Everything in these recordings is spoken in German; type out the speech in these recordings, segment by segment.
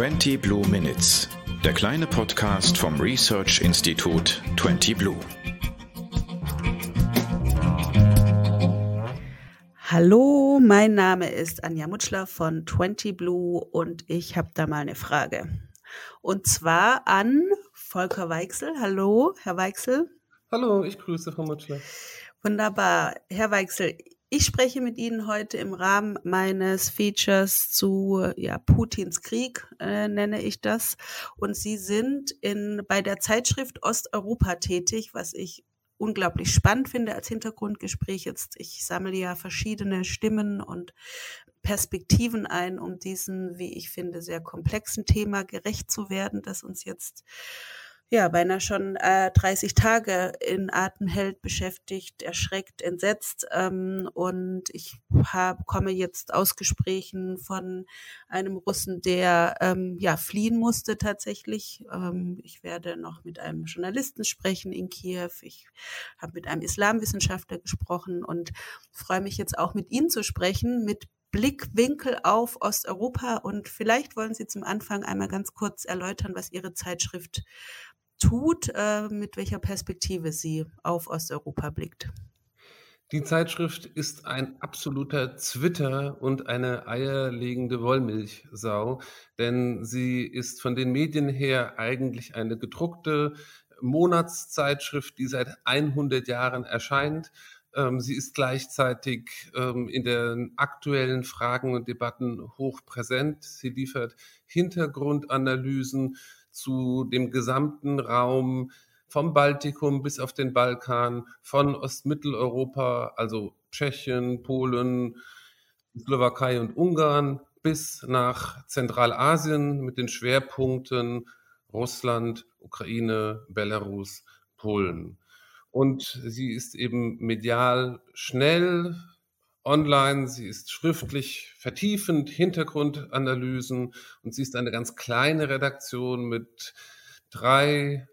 20 Blue Minutes, der kleine Podcast vom Research Institut 20 Blue. Hallo, mein Name ist Anja Mutschler von 20 Blue und ich habe da mal eine Frage. Und zwar an Volker Weichsel. Hallo, Herr Weichsel. Hallo, ich grüße Frau Mutschler. Wunderbar. Herr Weichsel, ich spreche mit Ihnen heute im Rahmen meines Features zu ja, Putins Krieg, äh, nenne ich das. Und Sie sind in, bei der Zeitschrift Osteuropa tätig, was ich unglaublich spannend finde als Hintergrundgespräch. Jetzt, ich sammle ja verschiedene Stimmen und Perspektiven ein, um diesen, wie ich finde, sehr komplexen Thema gerecht zu werden, das uns jetzt ja, beinahe schon äh, 30 Tage in Atem hält, beschäftigt, erschreckt, entsetzt. Ähm, und ich hab, komme jetzt aus Gesprächen von einem Russen, der ähm, ja fliehen musste tatsächlich. Ähm, ich werde noch mit einem Journalisten sprechen in Kiew. Ich habe mit einem Islamwissenschaftler gesprochen und freue mich jetzt auch mit Ihnen zu sprechen, mit Blickwinkel auf Osteuropa. Und vielleicht wollen Sie zum Anfang einmal ganz kurz erläutern, was Ihre Zeitschrift tut, äh, mit welcher Perspektive sie auf Osteuropa blickt. Die Zeitschrift ist ein absoluter Zwitter und eine eierlegende Wollmilchsau, denn sie ist von den Medien her eigentlich eine gedruckte Monatszeitschrift, die seit 100 Jahren erscheint. Ähm, sie ist gleichzeitig ähm, in den aktuellen Fragen und Debatten hochpräsent. Sie liefert Hintergrundanalysen zu dem gesamten Raum vom Baltikum bis auf den Balkan, von Ostmitteleuropa, also Tschechien, Polen, Slowakei und Ungarn, bis nach Zentralasien mit den Schwerpunkten Russland, Ukraine, Belarus, Polen. Und sie ist eben medial schnell, online, sie ist schriftlich vertiefend, Hintergrundanalysen und sie ist eine ganz kleine Redaktion mit drei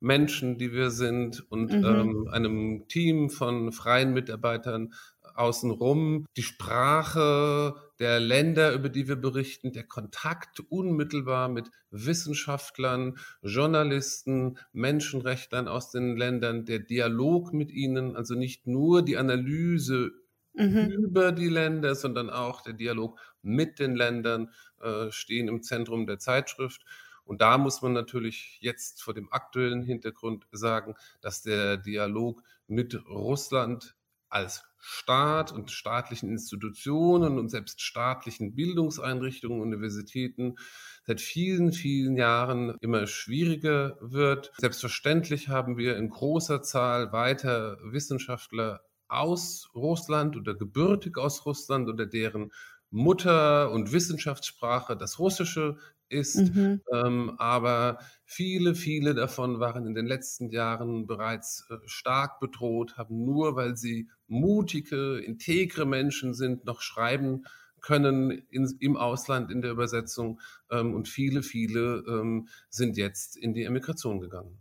Menschen, die wir sind und mhm. ähm, einem Team von freien Mitarbeitern außenrum. Die Sprache der Länder, über die wir berichten, der Kontakt unmittelbar mit Wissenschaftlern, Journalisten, Menschenrechtlern aus den Ländern, der Dialog mit ihnen, also nicht nur die Analyse mhm. über die Länder, sondern auch der Dialog mit den Ländern äh, stehen im Zentrum der Zeitschrift. Und da muss man natürlich jetzt vor dem aktuellen Hintergrund sagen, dass der Dialog mit Russland als Staat und staatlichen Institutionen und selbst staatlichen Bildungseinrichtungen, Universitäten seit vielen, vielen Jahren immer schwieriger wird. Selbstverständlich haben wir in großer Zahl weiter Wissenschaftler aus Russland oder gebürtig aus Russland oder deren Mutter- und Wissenschaftssprache das Russische ist. Mhm. Ähm, aber viele, viele davon waren in den letzten Jahren bereits äh, stark bedroht, haben nur, weil sie mutige, integre Menschen sind, noch schreiben können in, im Ausland in der Übersetzung. Ähm, und viele, viele ähm, sind jetzt in die Emigration gegangen.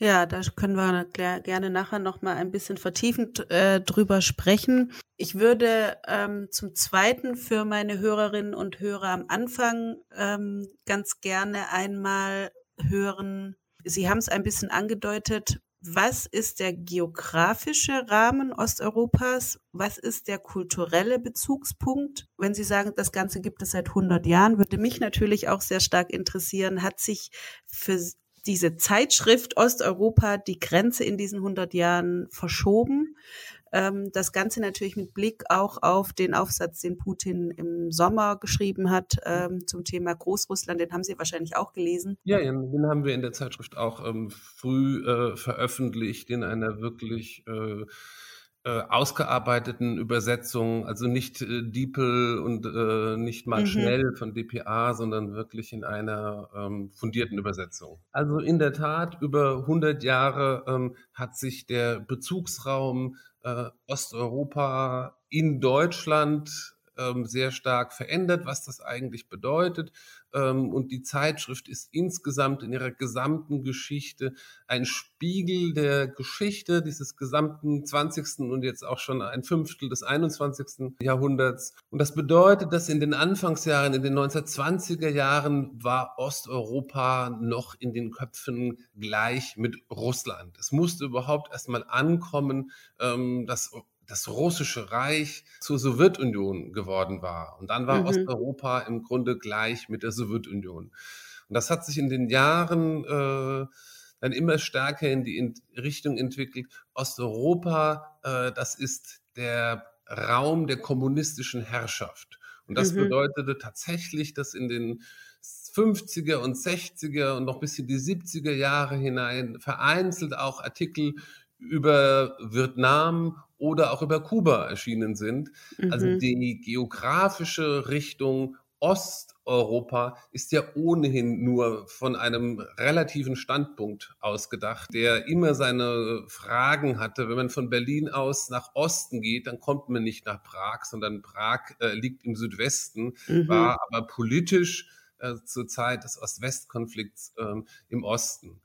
Ja, da können wir gerne nachher noch mal ein bisschen vertiefend äh, drüber sprechen. Ich würde ähm, zum Zweiten für meine Hörerinnen und Hörer am Anfang ähm, ganz gerne einmal hören. Sie haben es ein bisschen angedeutet. Was ist der geografische Rahmen Osteuropas? Was ist der kulturelle Bezugspunkt? Wenn Sie sagen, das Ganze gibt es seit 100 Jahren, würde mich natürlich auch sehr stark interessieren, hat sich für diese Zeitschrift Osteuropa die Grenze in diesen 100 Jahren verschoben. Ähm, das Ganze natürlich mit Blick auch auf den Aufsatz, den Putin im Sommer geschrieben hat ähm, zum Thema Großrussland. Den haben Sie wahrscheinlich auch gelesen. Ja, den haben wir in der Zeitschrift auch ähm, früh äh, veröffentlicht in einer wirklich äh, ausgearbeiteten Übersetzungen, also nicht äh, DeepL und äh, nicht mal mhm. schnell von DPA, sondern wirklich in einer ähm, fundierten Übersetzung. Also in der Tat, über 100 Jahre ähm, hat sich der Bezugsraum äh, Osteuropa in Deutschland ähm, sehr stark verändert, was das eigentlich bedeutet. Ähm, und die Zeitschrift ist insgesamt in ihrer gesamten Geschichte ein Spiegel der Geschichte dieses gesamten 20. und jetzt auch schon ein Fünftel des 21. Jahrhunderts. Und das bedeutet, dass in den Anfangsjahren, in den 1920er Jahren war Osteuropa noch in den Köpfen gleich mit Russland. Es musste überhaupt erstmal ankommen, ähm, dass das russische Reich zur Sowjetunion geworden war. Und dann war mhm. Osteuropa im Grunde gleich mit der Sowjetunion. Und das hat sich in den Jahren äh, dann immer stärker in die in Richtung entwickelt. Osteuropa, äh, das ist der Raum der kommunistischen Herrschaft. Und das mhm. bedeutete tatsächlich, dass in den 50er und 60er und noch bis in die 70er Jahre hinein vereinzelt auch Artikel über Vietnam oder auch über Kuba erschienen sind. Also mhm. Also die geografische Richtung Osteuropa ist ja ohnehin nur von einem relativen Standpunkt ausgedacht, der immer seine Fragen hatte. Wenn man von Berlin aus nach Osten geht, dann kommt man nicht nach Prag, sondern Prag äh, liegt im Südwesten, mhm. war aber politisch äh, zur Zeit des Ost-West-Konflikts äh, im Osten.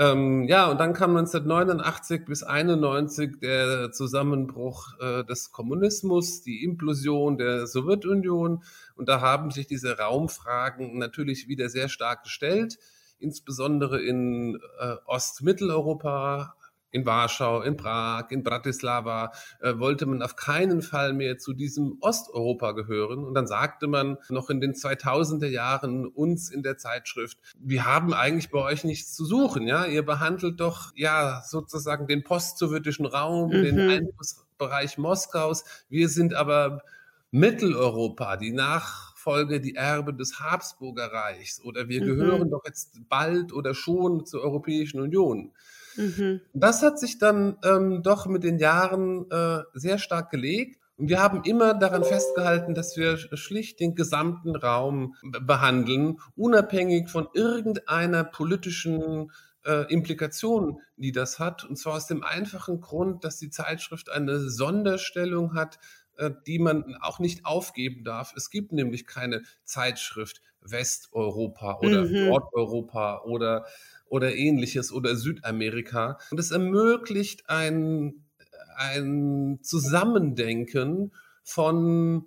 Ähm, ja, und dann kam 1989 bis 91 der Zusammenbruch äh, des Kommunismus, die Implosion der Sowjetunion. Und da haben sich diese Raumfragen natürlich wieder sehr stark gestellt, insbesondere in äh, Ostmitteleuropa, in Warschau, in Prag, in Bratislava äh, wollte man auf keinen Fall mehr zu diesem Osteuropa gehören. Und dann sagte man noch in den 2000er Jahren uns in der Zeitschrift, wir haben eigentlich bei euch nichts zu suchen. Ja, ihr behandelt doch ja sozusagen den postsowjetischen Raum, mhm. den Einflussbereich Moskaus. Wir sind aber Mitteleuropa, die Nachfolge, die Erbe des Habsburger Reichs oder wir mhm. gehören doch jetzt bald oder schon zur Europäischen Union. Mhm. Das hat sich dann ähm, doch mit den Jahren äh, sehr stark gelegt. Und wir haben immer daran festgehalten, dass wir schlicht den gesamten Raum behandeln, unabhängig von irgendeiner politischen äh, Implikation, die das hat. Und zwar aus dem einfachen Grund, dass die Zeitschrift eine Sonderstellung hat, äh, die man auch nicht aufgeben darf. Es gibt nämlich keine Zeitschrift Westeuropa oder mhm. Nordeuropa oder oder ähnliches oder Südamerika. Und es ermöglicht ein, ein Zusammendenken von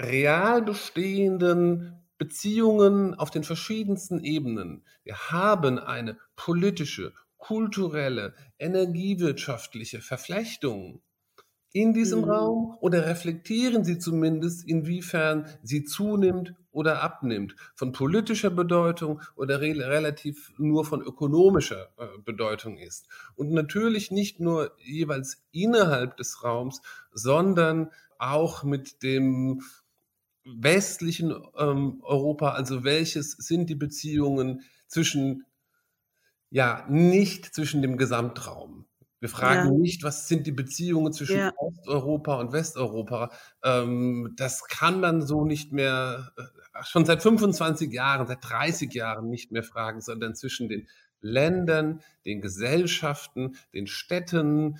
real bestehenden Beziehungen auf den verschiedensten Ebenen. Wir haben eine politische, kulturelle, energiewirtschaftliche Verflechtung in diesem mhm. Raum oder reflektieren Sie zumindest, inwiefern sie zunimmt oder abnimmt, von politischer Bedeutung oder re relativ nur von ökonomischer äh, Bedeutung ist. Und natürlich nicht nur jeweils innerhalb des Raums, sondern auch mit dem westlichen ähm, Europa, also welches sind die Beziehungen zwischen, ja, nicht zwischen dem Gesamtraum. Wir fragen ja. nicht, was sind die Beziehungen zwischen ja. Osteuropa und Westeuropa. Ähm, das kann man so nicht mehr, äh, schon seit 25 Jahren, seit 30 Jahren nicht mehr fragen, sondern zwischen den Ländern, den Gesellschaften, den Städten,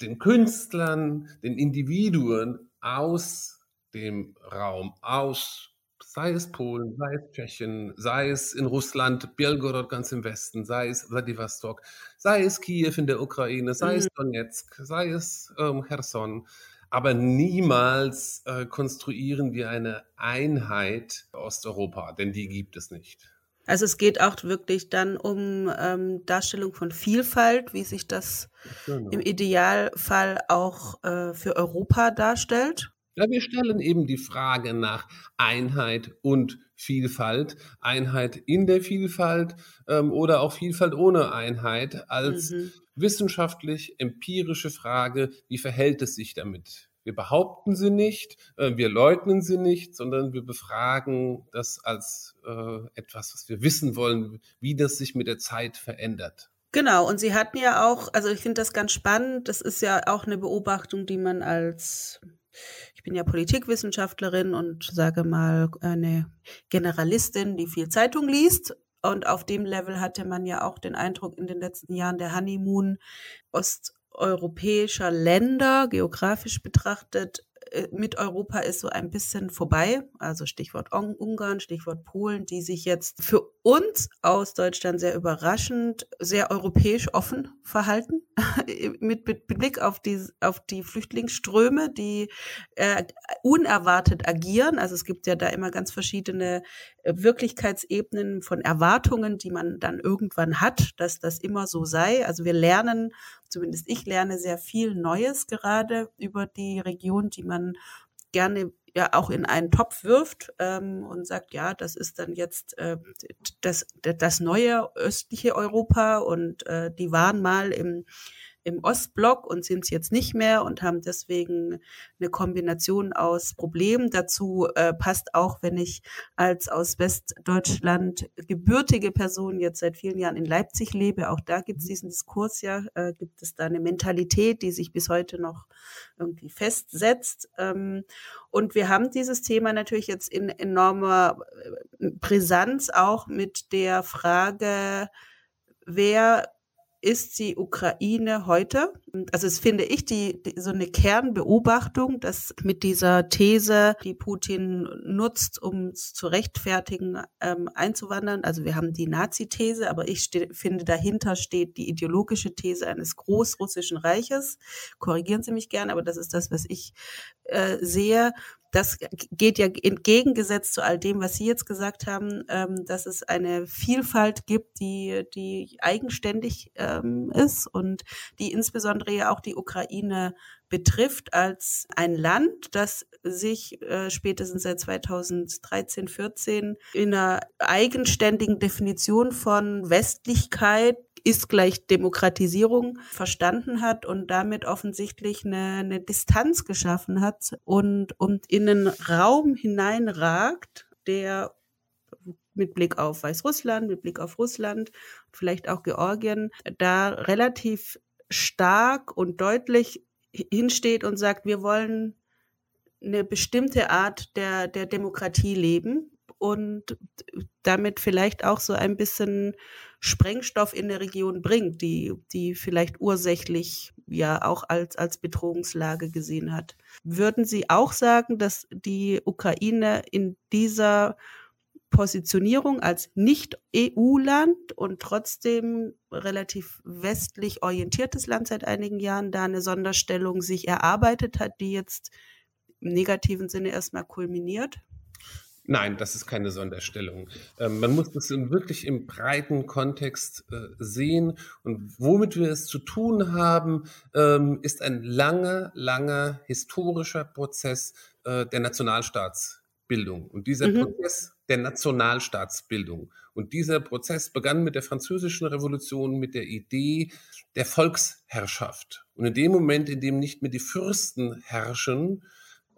den Künstlern, den Individuen aus dem Raum, aus sei es Polen, sei es Tschechien, sei es in Russland, Belgorod ganz im Westen, sei es Vladivostok, sei es Kiew in der Ukraine, sei mhm. es Donetsk, sei es ähm, Cherson. Aber niemals äh, konstruieren wir eine Einheit Osteuropa, denn die gibt es nicht. Also es geht auch wirklich dann um ähm, Darstellung von Vielfalt, wie sich das genau. im Idealfall auch äh, für Europa darstellt. Ja, wir stellen eben die Frage nach Einheit und Vielfalt, Einheit in der Vielfalt ähm, oder auch Vielfalt ohne Einheit als mhm. wissenschaftlich empirische Frage, wie verhält es sich damit? Wir behaupten sie nicht, äh, wir leugnen sie nicht, sondern wir befragen das als äh, etwas, was wir wissen wollen, wie das sich mit der Zeit verändert. Genau, und Sie hatten ja auch, also ich finde das ganz spannend, das ist ja auch eine Beobachtung, die man als ich bin ja Politikwissenschaftlerin und sage mal eine Generalistin, die viel Zeitung liest. Und auf dem Level hatte man ja auch den Eindruck in den letzten Jahren der Honeymoon osteuropäischer Länder, geografisch betrachtet, äh, mit Europa ist so ein bisschen vorbei. Also Stichwort Ungarn, Stichwort Polen, die sich jetzt für uns aus Deutschland sehr überraschend, sehr europäisch offen verhalten. mit, mit, Blick auf die, auf die Flüchtlingsströme, die äh, unerwartet agieren. Also es gibt ja da immer ganz verschiedene äh, Wirklichkeitsebenen von Erwartungen, die man dann irgendwann hat, dass das immer so sei. Also wir lernen zumindest ich lerne sehr viel Neues gerade über die Region, die man gerne ja auch in einen Topf wirft ähm, und sagt, ja, das ist dann jetzt äh, das, das neue östliche Europa und äh, die waren mal im im Ostblock und sind es jetzt nicht mehr und haben deswegen eine Kombination aus Problemen. Dazu äh, passt auch, wenn ich als aus Westdeutschland gebürtige Person jetzt seit vielen Jahren in Leipzig lebe, auch da gibt es diesen Diskurs ja, äh, gibt es da eine Mentalität, die sich bis heute noch irgendwie festsetzt. Ähm, und wir haben dieses Thema natürlich jetzt in enormer äh, Brisanz auch mit der Frage, wer ist die Ukraine heute? Also es finde ich die, die, so eine Kernbeobachtung, dass mit dieser These, die Putin nutzt, um zu rechtfertigen, ähm, einzuwandern. Also wir haben die Nazi-These, aber ich finde dahinter steht die ideologische These eines großrussischen Reiches. Korrigieren Sie mich gerne, aber das ist das, was ich äh, sehe das geht ja entgegengesetzt zu all dem, was Sie jetzt gesagt haben, ähm, dass es eine Vielfalt gibt, die, die eigenständig ähm, ist und die insbesondere ja auch die Ukraine betrifft als ein Land, das sich äh, spätestens seit 2013, 14 in einer eigenständigen Definition von Westlichkeit ist gleich Demokratisierung verstanden hat und damit offensichtlich eine, eine Distanz geschaffen hat und, und in einen Raum hineinragt, der mit Blick auf Weißrussland, mit Blick auf Russland, vielleicht auch Georgien, da relativ stark und deutlich hinsteht und sagt, wir wollen eine bestimmte Art der, der Demokratie leben und damit vielleicht auch so ein bisschen Sprengstoff in der Region bringt, die, die vielleicht ursächlich ja auch als, als Bedrohungslage gesehen hat. Würden Sie auch sagen, dass die Ukraine in dieser Positionierung als Nicht-EU-Land und trotzdem relativ westlich orientiertes Land seit einigen Jahren da eine Sonderstellung sich erarbeitet hat, die jetzt im negativen Sinne erstmal kulminiert? Nein, das ist keine Sonderstellung. Ähm, man muss das in, wirklich im breiten Kontext äh, sehen. Und womit wir es zu tun haben, ähm, ist ein langer, langer historischer Prozess äh, der Nationalstaatsbildung. Und dieser mhm. Prozess der Nationalstaatsbildung und dieser Prozess begann mit der Französischen Revolution, mit der Idee der Volksherrschaft. Und in dem Moment, in dem nicht mehr die Fürsten herrschen,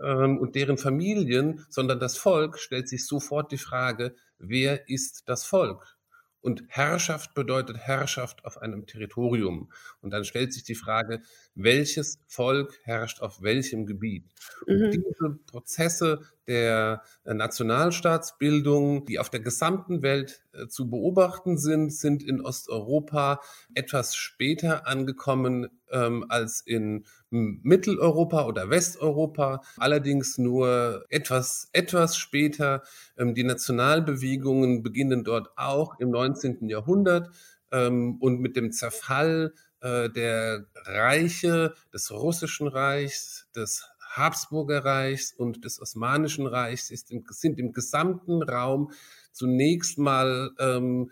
ähm, und deren Familien, sondern das Volk stellt sich sofort die Frage, wer ist das Volk? Und Herrschaft bedeutet Herrschaft auf einem Territorium. Und dann stellt sich die Frage, welches Volk herrscht auf welchem Gebiet? Und mhm. diese Prozesse der Nationalstaatsbildung, die auf der gesamten Welt äh, zu beobachten sind, sind in Osteuropa etwas später angekommen ähm, als in Mitteleuropa oder Westeuropa, allerdings nur etwas, etwas später. Ähm, die Nationalbewegungen beginnen dort auch im 19. Jahrhundert ähm, und mit dem Zerfall äh, der Reiche des Russischen Reichs, des Habsburger Reichs und des Osmanischen Reichs ist im, sind im gesamten Raum zunächst mal ähm,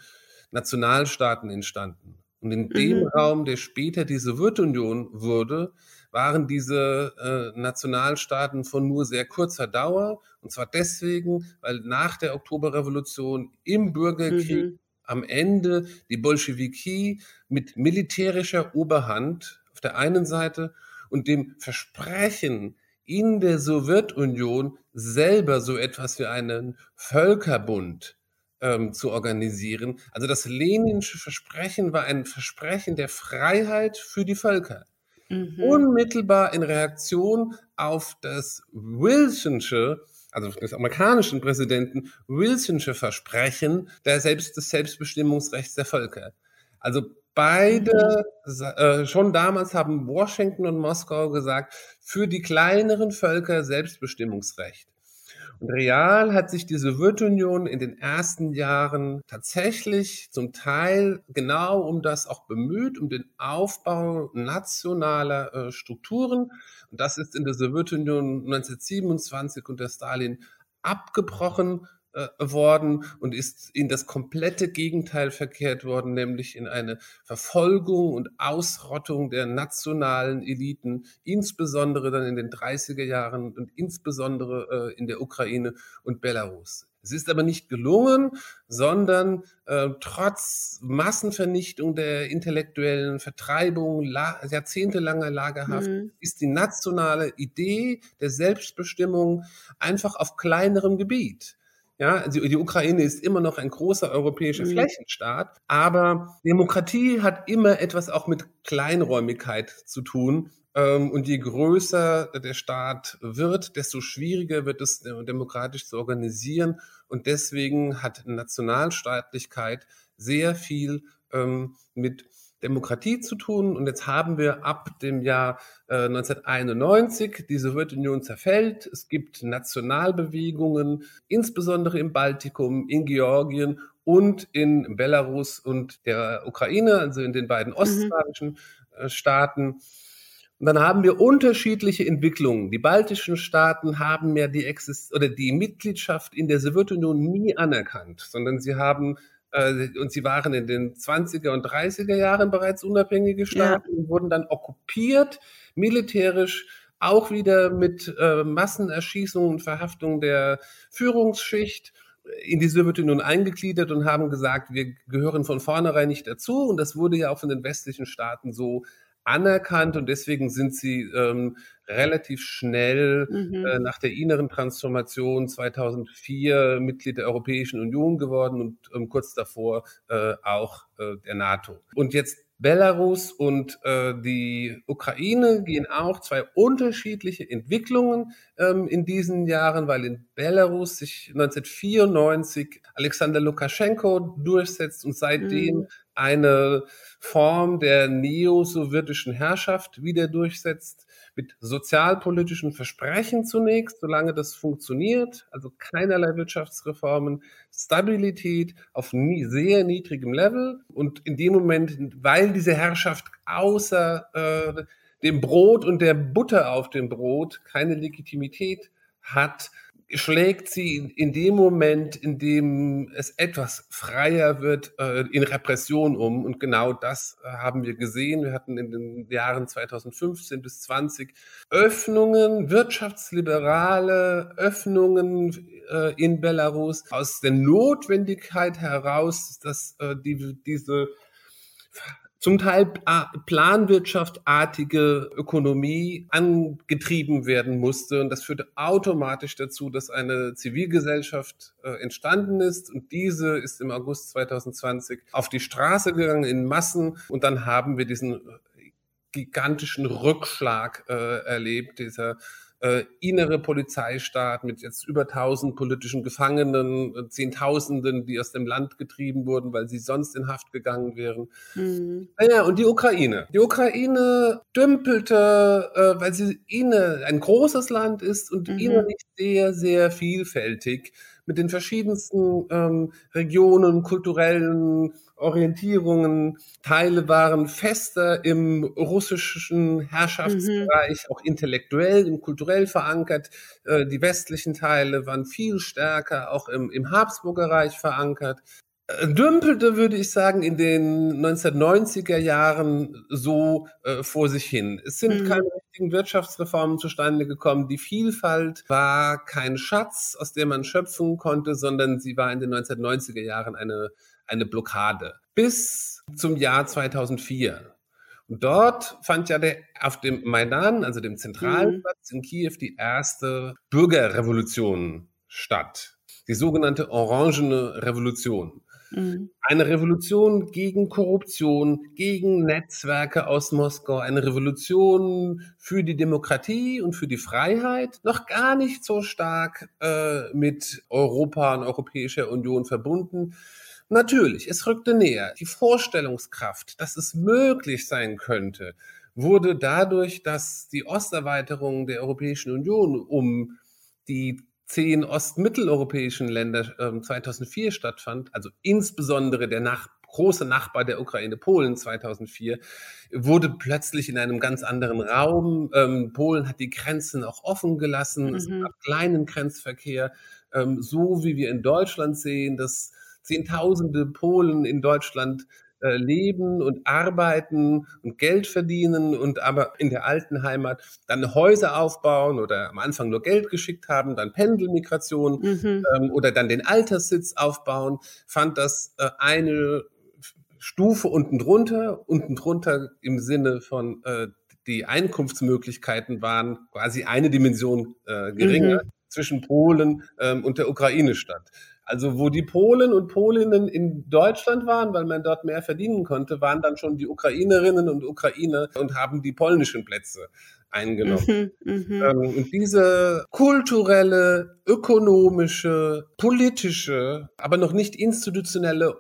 Nationalstaaten entstanden. Und in dem mhm. Raum, der später die Sowjetunion wurde, waren diese äh, Nationalstaaten von nur sehr kurzer Dauer. Und zwar deswegen, weil nach der Oktoberrevolution im Bürgerkrieg mhm. Am Ende die Bolschewiki mit militärischer Oberhand auf der einen Seite und dem Versprechen, in der Sowjetunion selber so etwas wie einen Völkerbund ähm, zu organisieren. Also das Leninsche Versprechen war ein Versprechen der Freiheit für die Völker. Mhm. Unmittelbar in Reaktion auf das Wilsonsche, also des amerikanischen Präsidenten, Wilsonsche Versprechen der Selbst, des Selbstbestimmungsrechts der Völker. Also Beide, äh, schon damals haben Washington und Moskau gesagt, für die kleineren Völker Selbstbestimmungsrecht. Real hat sich die Sowjetunion in den ersten Jahren tatsächlich zum Teil genau um das auch bemüht, um den Aufbau nationaler äh, Strukturen. Und das ist in der Sowjetunion 1927 unter Stalin abgebrochen äh, worden und ist in das komplette Gegenteil verkehrt worden, nämlich in eine Verfolgung und Ausrottung der nationalen Eliten, insbesondere dann in den 30er Jahren und insbesondere äh, in der Ukraine und Belarus. Es ist aber nicht gelungen, sondern äh, trotz Massenvernichtung der intellektuellen Vertreibung, la jahrzehntelanger Lagerhaft, mhm. ist die nationale Idee der Selbstbestimmung einfach auf kleinerem Gebiet ja, also die Ukraine ist immer noch ein großer europäischer mhm. Flächenstaat, aber Demokratie hat immer etwas auch mit Kleinräumigkeit zu tun. Ähm, und je größer der Staat wird, desto schwieriger wird es äh, demokratisch zu organisieren. Und deswegen hat Nationalstaatlichkeit sehr viel ähm, mit Demokratie zu tun. Und jetzt haben wir ab dem Jahr äh, 1991, die Sowjetunion zerfällt. Es gibt Nationalbewegungen, insbesondere im Baltikum, in Georgien und in Belarus und der Ukraine, also in den beiden mhm. ostslawischen äh, Staaten. Und dann haben wir unterschiedliche Entwicklungen. Die baltischen Staaten haben ja die Exist oder die Mitgliedschaft in der Sowjetunion nie anerkannt, sondern sie haben und sie waren in den 20er und 30er Jahren bereits unabhängige Staaten ja. und wurden dann okkupiert, militärisch, auch wieder mit äh, Massenerschießungen und Verhaftungen der Führungsschicht in die Sowjetunion eingegliedert und haben gesagt, wir gehören von vornherein nicht dazu. Und das wurde ja auch von den westlichen Staaten so anerkannt und deswegen sind sie ähm, relativ schnell mhm. äh, nach der inneren Transformation 2004 Mitglied der Europäischen Union geworden und ähm, kurz davor äh, auch äh, der NATO. Und jetzt Belarus und äh, die Ukraine gehen auch zwei unterschiedliche Entwicklungen ähm, in diesen Jahren, weil in Belarus sich 1994 Alexander Lukaschenko durchsetzt und seitdem mhm. eine Form der neo-sowjetischen Herrschaft wieder durchsetzt, mit sozialpolitischen Versprechen zunächst, solange das funktioniert, also keinerlei Wirtschaftsreformen, Stabilität auf nie, sehr niedrigem Level. Und in dem Moment, weil diese Herrschaft außer äh, dem Brot und der Butter auf dem Brot keine Legitimität hat, schlägt sie in dem Moment, in dem es etwas freier wird, äh, in Repression um. Und genau das äh, haben wir gesehen. Wir hatten in den Jahren 2015 bis 20 Öffnungen, wirtschaftsliberale Öffnungen äh, in Belarus aus der Notwendigkeit heraus, dass die, diese zum Teil planwirtschaftartige Ökonomie angetrieben werden musste. Und das führte automatisch dazu, dass eine Zivilgesellschaft äh, entstanden ist. Und diese ist im August 2020 auf die Straße gegangen in Massen. Und dann haben wir diesen gigantischen Rückschlag äh, erlebt, dieser äh, innere Polizeistaat mit jetzt über 1000 politischen Gefangenen, äh, Zehntausenden, die aus dem Land getrieben wurden, weil sie sonst in Haft gegangen wären. Mhm. Naja, und die Ukraine. Die Ukraine dümpelte, äh, weil sie inne ein großes Land ist und mhm. innerlich sehr, sehr vielfältig mit den verschiedensten ähm, Regionen, kulturellen Orientierungen. Teile waren fester im russischen Herrschaftsbereich, mhm. auch intellektuell und kulturell verankert. Äh, die westlichen Teile waren viel stärker auch im, im Habsburger Reich verankert. Äh, dümpelte, würde ich sagen, in den 1990er Jahren so äh, vor sich hin. Es sind mhm. keine richtigen Wirtschaftsreformen zustande gekommen. Die Vielfalt war kein Schatz, aus dem man schöpfen konnte, sondern sie war in den 1990er Jahren eine eine Blockade bis zum Jahr 2004. Und dort fand ja der, auf dem Maidan, also dem zentralen. Platz in Kiew, die erste Bürgerrevolution statt. Die sogenannte Orangene Revolution. Mhm. Eine Revolution gegen Korruption, gegen Netzwerke aus Moskau, eine Revolution für die Demokratie und für die Freiheit, noch gar nicht so stark äh, mit Europa und Europäischer Union verbunden, Natürlich, es rückte näher. Die Vorstellungskraft, dass es möglich sein könnte, wurde dadurch, dass die Osterweiterung der Europäischen Union um die zehn ostmitteleuropäischen Länder äh, 2004 stattfand, also insbesondere der nach große Nachbar der Ukraine, Polen 2004, wurde plötzlich in einem ganz anderen Raum. Ähm, Polen hat die Grenzen auch offen gelassen. Mhm. Es gab kleinen Grenzverkehr, ähm, so wie wir in Deutschland sehen, dass Zehntausende Polen in Deutschland äh, leben und arbeiten und Geld verdienen und aber in der alten Heimat dann Häuser aufbauen oder am Anfang nur Geld geschickt haben, dann Pendelmigration mhm. ähm, oder dann den Alterssitz aufbauen, fand das äh, eine Stufe unten drunter, unten drunter im Sinne von äh, die Einkunftsmöglichkeiten waren quasi eine Dimension äh, geringer mhm. zwischen Polen ähm, und der Ukraine statt. Also wo die Polen und Polinnen in Deutschland waren, weil man dort mehr verdienen konnte, waren dann schon die Ukrainerinnen und Ukrainer und haben die polnischen Plätze eingenommen. Mhm, mh. ähm, und diese kulturelle, ökonomische, politische, aber noch nicht institutionelle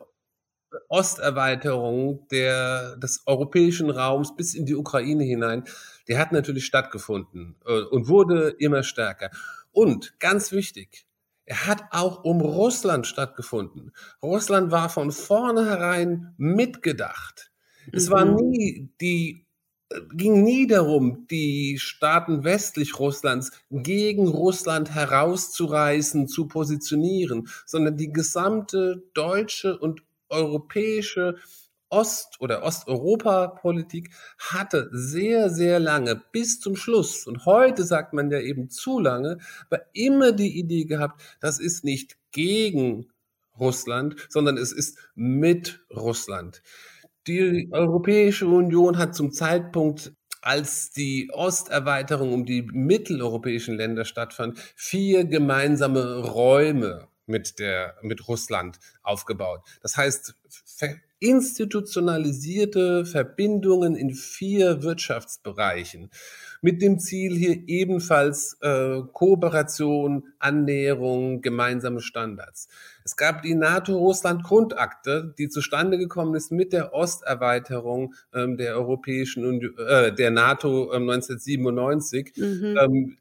Osterweiterung der, des europäischen Raums bis in die Ukraine hinein, der hat natürlich stattgefunden äh, und wurde immer stärker. Und ganz wichtig, er hat auch um Russland stattgefunden. Russland war von vornherein mitgedacht. Es war mhm. nie die ging nie darum, die Staaten westlich Russlands gegen Russland herauszureißen, zu positionieren, sondern die gesamte deutsche und europäische Ost- oder Osteuropa-Politik hatte sehr, sehr lange bis zum Schluss, und heute sagt man ja eben zu lange, aber immer die Idee gehabt, das ist nicht gegen Russland, sondern es ist mit Russland. Die Europäische Union hat zum Zeitpunkt als die Osterweiterung um die mitteleuropäischen Länder stattfand, vier gemeinsame Räume mit der, mit Russland aufgebaut. Das heißt, institutionalisierte Verbindungen in vier Wirtschaftsbereichen mit dem Ziel hier ebenfalls äh, Kooperation, Annäherung, gemeinsame Standards. Es gab die NATO-Russland-Grundakte, die zustande gekommen ist mit der Osterweiterung ähm, der Europäischen Union, äh, der NATO ähm, 1997. Mhm. Ähm,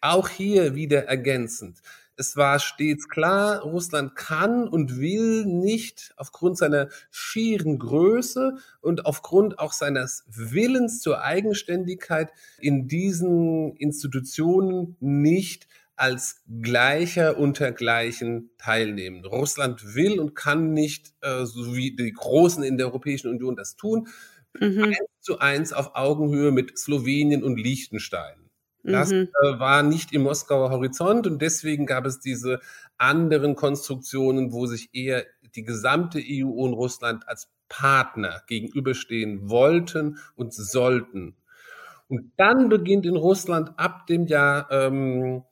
auch hier wieder ergänzend. Es war stets klar, Russland kann und will nicht aufgrund seiner schieren Größe und aufgrund auch seines Willens zur Eigenständigkeit in diesen Institutionen nicht als Gleicher unter Gleichen teilnehmen. Russland will und kann nicht, äh, so wie die Großen in der Europäischen Union das tun, mhm. eins zu eins auf Augenhöhe mit Slowenien und Liechtenstein. Das mhm. äh, war nicht im Moskauer Horizont und deswegen gab es diese anderen Konstruktionen, wo sich eher die gesamte EU und Russland als Partner gegenüberstehen wollten und sollten. Und dann beginnt in Russland ab dem Jahr ähm,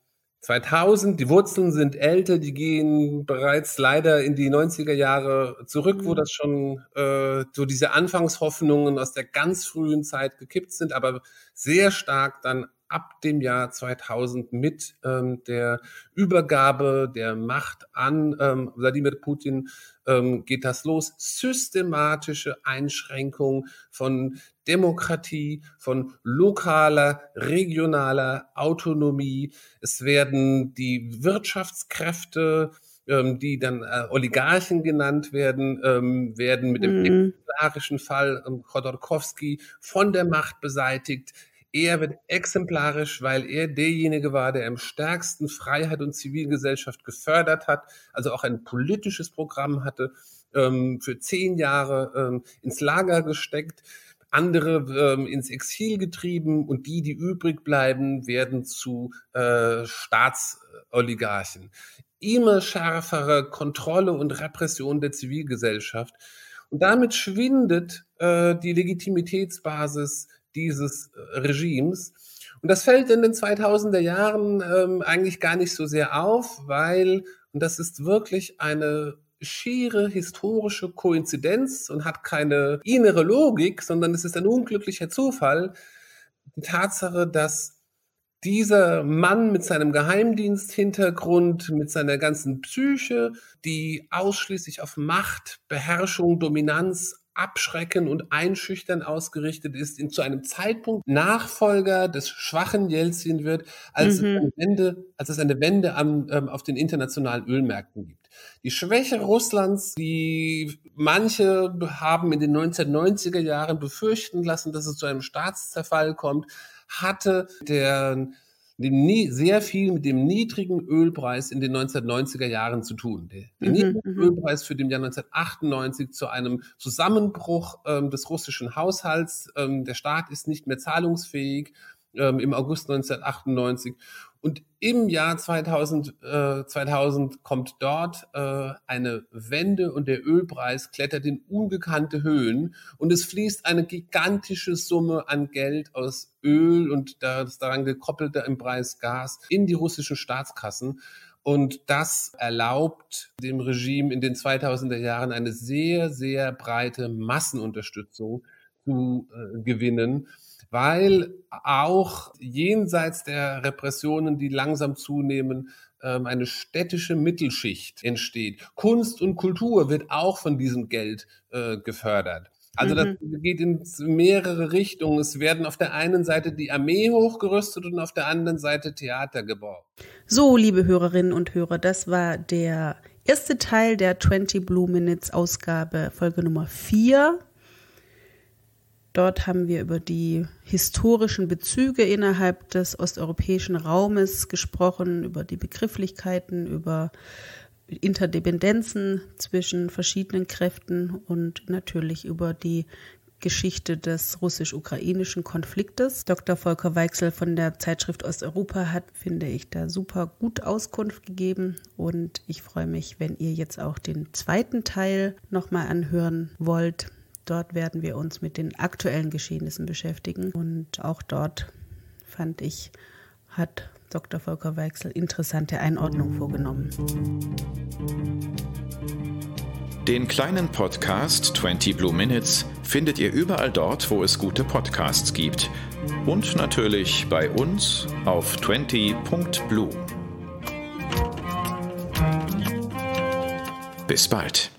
2000, die Wurzeln sind älter, die gehen bereits leider in die 90er Jahre zurück, wo mhm. das schon äh, so diese Anfangshoffnungen aus der ganz frühen Zeit gekippt sind, aber sehr stark dann ab dem Jahr 2000 mit ähm, der Übergabe der Macht an ähm, Wladimir Putin ähm, geht das los. Systematische Einschränkung von Demokratie, von lokaler, regionaler Autonomie. Es werden die Wirtschaftskräfte ähm, die dann äh, Oligarchen genannt werden, ähm, werden mit dem mhm. exemplarischen Fall ähm, Chodorkowski von der Macht beseitigt. Er wird exemplarisch, weil er derjenige war, der am stärksten Freiheit und Zivilgesellschaft gefördert hat, also auch ein politisches Programm hatte, ähm, für zehn Jahre ähm, ins Lager gesteckt, andere ähm, ins Exil getrieben und die, die übrig bleiben, werden zu äh, Staatsoligarchen. Immer schärfere Kontrolle und Repression der Zivilgesellschaft. Und damit schwindet äh, die Legitimitätsbasis dieses äh, Regimes. Und das fällt in den 2000er Jahren ähm, eigentlich gar nicht so sehr auf, weil, und das ist wirklich eine schiere historische Koinzidenz und hat keine innere Logik, sondern es ist ein unglücklicher Zufall, die Tatsache, dass dieser Mann mit seinem Geheimdiensthintergrund, mit seiner ganzen Psyche, die ausschließlich auf Macht, Beherrschung, Dominanz, Abschrecken und Einschüchtern ausgerichtet ist, in zu einem Zeitpunkt Nachfolger des schwachen Jelzin wird, als, mhm. es, eine Wende, als es eine Wende am, ähm, auf den internationalen Ölmärkten gibt. Die Schwäche Russlands, die manche haben in den 1990er Jahren befürchten lassen, dass es zu einem Staatszerfall kommt, hatte der dem sehr viel mit dem niedrigen Ölpreis in den 1990er Jahren zu tun. Der, der mhm, niedrige mhm. Ölpreis führt im Jahr 1998 zu einem Zusammenbruch ähm, des russischen Haushalts. Ähm, der Staat ist nicht mehr zahlungsfähig ähm, im August 1998. Im Jahr 2000, äh, 2000 kommt dort äh, eine Wende und der Ölpreis klettert in ungekannte Höhen und es fließt eine gigantische Summe an Geld aus Öl und das daran gekoppelte im Preis Gas in die russischen Staatskassen. Und das erlaubt dem Regime in den 2000er Jahren eine sehr, sehr breite Massenunterstützung zu äh, gewinnen weil auch jenseits der Repressionen, die langsam zunehmen, ähm, eine städtische Mittelschicht entsteht. Kunst und Kultur wird auch von diesem Geld äh, gefördert. Also das mhm. geht in mehrere Richtungen. Es werden auf der einen Seite die Armee hochgerüstet und auf der anderen Seite Theater gebaut. So, liebe Hörerinnen und Hörer, das war der erste Teil der 20 Blue Minutes Ausgabe, Folge Nummer 4 Dort haben wir über die historischen Bezüge innerhalb des osteuropäischen Raumes gesprochen, über die Begrifflichkeiten, über Interdependenzen zwischen verschiedenen Kräften und natürlich über die Geschichte des russisch-ukrainischen Konfliktes. Dr. Volker Weichsel von der Zeitschrift Osteuropa hat, finde ich, da super gut Auskunft gegeben und ich freue mich, wenn ihr jetzt auch den zweiten Teil nochmal anhören wollt. Dort werden wir uns mit den aktuellen Geschehnissen beschäftigen. Und auch dort fand ich, hat Dr. Volker Weichsel interessante Einordnung vorgenommen. Den kleinen Podcast 20 Blue Minutes findet ihr überall dort, wo es gute Podcasts gibt. Und natürlich bei uns auf 20.blue. Bis bald.